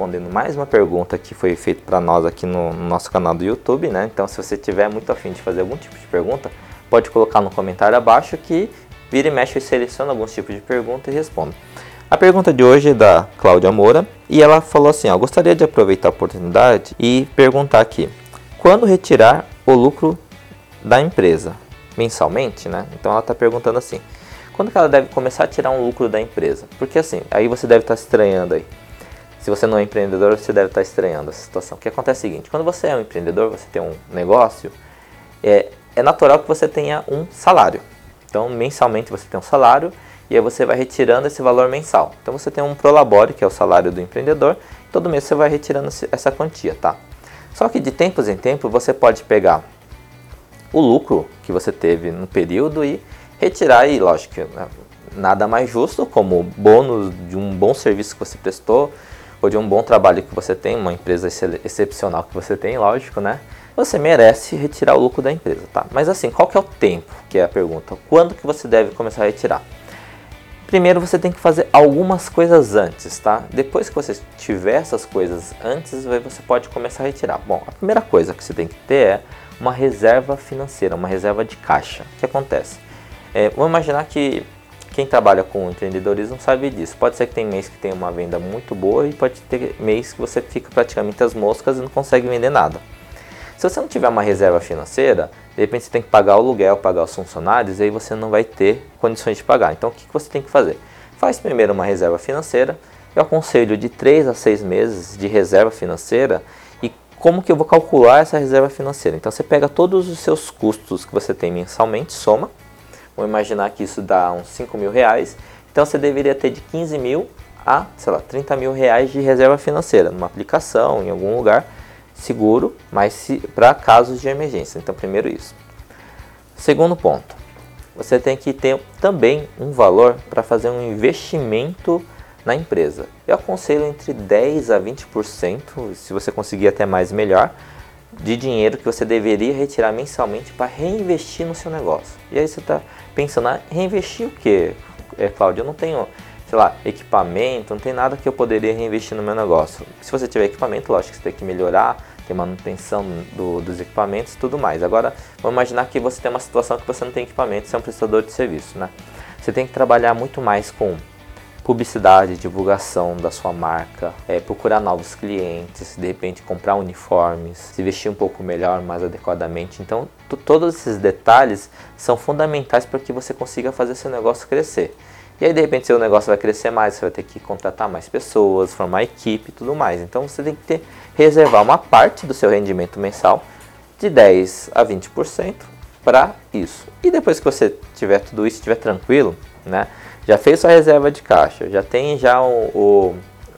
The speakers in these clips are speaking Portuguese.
Respondendo mais uma pergunta que foi feita para nós aqui no, no, nosso canal do YouTube, né? Então, se você tiver muito afim de fazer algum tipo de pergunta, pode colocar no comentário abaixo que vira e mexe e seleciona alguns tipos de pergunta e respondo. A pergunta de hoje é da Cláudia Moura e ela falou assim: ó, gostaria de aproveitar a oportunidade e perguntar aqui: quando retirar o lucro da empresa? Mensalmente, né? Então ela está perguntando assim: quando que ela deve começar a tirar um lucro da empresa? Porque assim, aí você deve estar tá estranhando aí. Se você não é empreendedor, você deve estar estranhando essa situação. O que acontece é o seguinte: quando você é um empreendedor, você tem um negócio, é, é natural que você tenha um salário. Então, mensalmente você tem um salário e aí você vai retirando esse valor mensal. Então, você tem um prolabore, que é o salário do empreendedor, todo mês você vai retirando essa quantia, tá? Só que de tempos em tempos você pode pegar o lucro que você teve no período e retirar, e lógico, nada mais justo como bônus de um bom serviço que você prestou, ou de um bom trabalho que você tem, uma empresa excepcional que você tem, lógico, né? Você merece retirar o lucro da empresa, tá? Mas assim, qual que é o tempo? Que é a pergunta. Quando que você deve começar a retirar? Primeiro você tem que fazer algumas coisas antes, tá? Depois que você tiver essas coisas antes, você pode começar a retirar. Bom, a primeira coisa que você tem que ter é uma reserva financeira, uma reserva de caixa. O que acontece? É, vamos imaginar que quem trabalha com empreendedorismo sabe disso. Pode ser que tem mês que tem uma venda muito boa e pode ter mês que você fica praticamente as moscas e não consegue vender nada. Se você não tiver uma reserva financeira, de repente você tem que pagar o aluguel, pagar os funcionários, e aí você não vai ter condições de pagar. Então o que você tem que fazer? Faz primeiro uma reserva financeira. Eu aconselho de 3 a 6 meses de reserva financeira e como que eu vou calcular essa reserva financeira? Então você pega todos os seus custos que você tem mensalmente, soma, Vamos imaginar que isso dá uns 5 mil reais. Então você deveria ter de 15 mil a, sei lá, 30 mil reais de reserva financeira, numa aplicação, em algum lugar seguro, mas para casos de emergência. Então, primeiro isso. Segundo ponto, você tem que ter também um valor para fazer um investimento na empresa. Eu aconselho entre 10 a 20%, se você conseguir até mais melhor, de dinheiro que você deveria retirar mensalmente para reinvestir no seu negócio. E aí você está pensando, ah, reinvestir o que, é, Cláudio? Eu não tenho, sei lá, equipamento, não tem nada que eu poderia reinvestir no meu negócio. Se você tiver equipamento, lógico que você tem que melhorar, ter manutenção do, dos equipamentos tudo mais. Agora, vamos imaginar que você tem uma situação que você não tem equipamento, você é um prestador de serviço, né? Você tem que trabalhar muito mais com publicidade, divulgação da sua marca, é, procurar novos clientes, de repente comprar uniformes, se vestir um pouco melhor, mais adequadamente. Então, todos esses detalhes são fundamentais para que você consiga fazer seu negócio crescer. E aí, de repente, seu negócio vai crescer mais, você vai ter que contratar mais pessoas, formar equipe e tudo mais. Então, você tem que ter, reservar uma parte do seu rendimento mensal de 10 a 20% para isso. E depois que você tiver tudo isso, estiver tranquilo, né? já fez sua reserva de caixa, já tem já o, o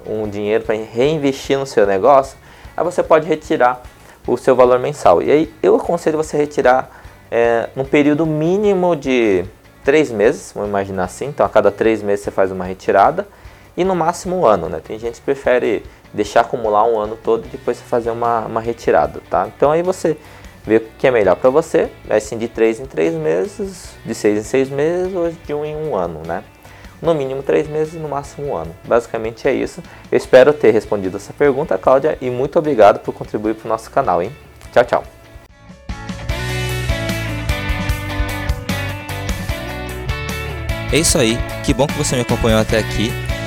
um dinheiro para reinvestir no seu negócio, aí você pode retirar o seu valor mensal. E aí eu aconselho você retirar é, num período mínimo de três meses, vamos imaginar assim. Então a cada três meses você faz uma retirada e no máximo um ano, né? Tem gente que prefere deixar acumular um ano todo e depois fazer uma, uma retirada, tá? Então aí você ver o que é melhor para você, assim de 3 em 3 meses, de 6 em 6 meses ou de 1 um em 1 um ano, né? No mínimo 3 meses, no máximo um ano. Basicamente é isso. Eu espero ter respondido essa pergunta, Cláudia, e muito obrigado por contribuir para o nosso canal, hein? Tchau, tchau. É isso aí, que bom que você me acompanhou até aqui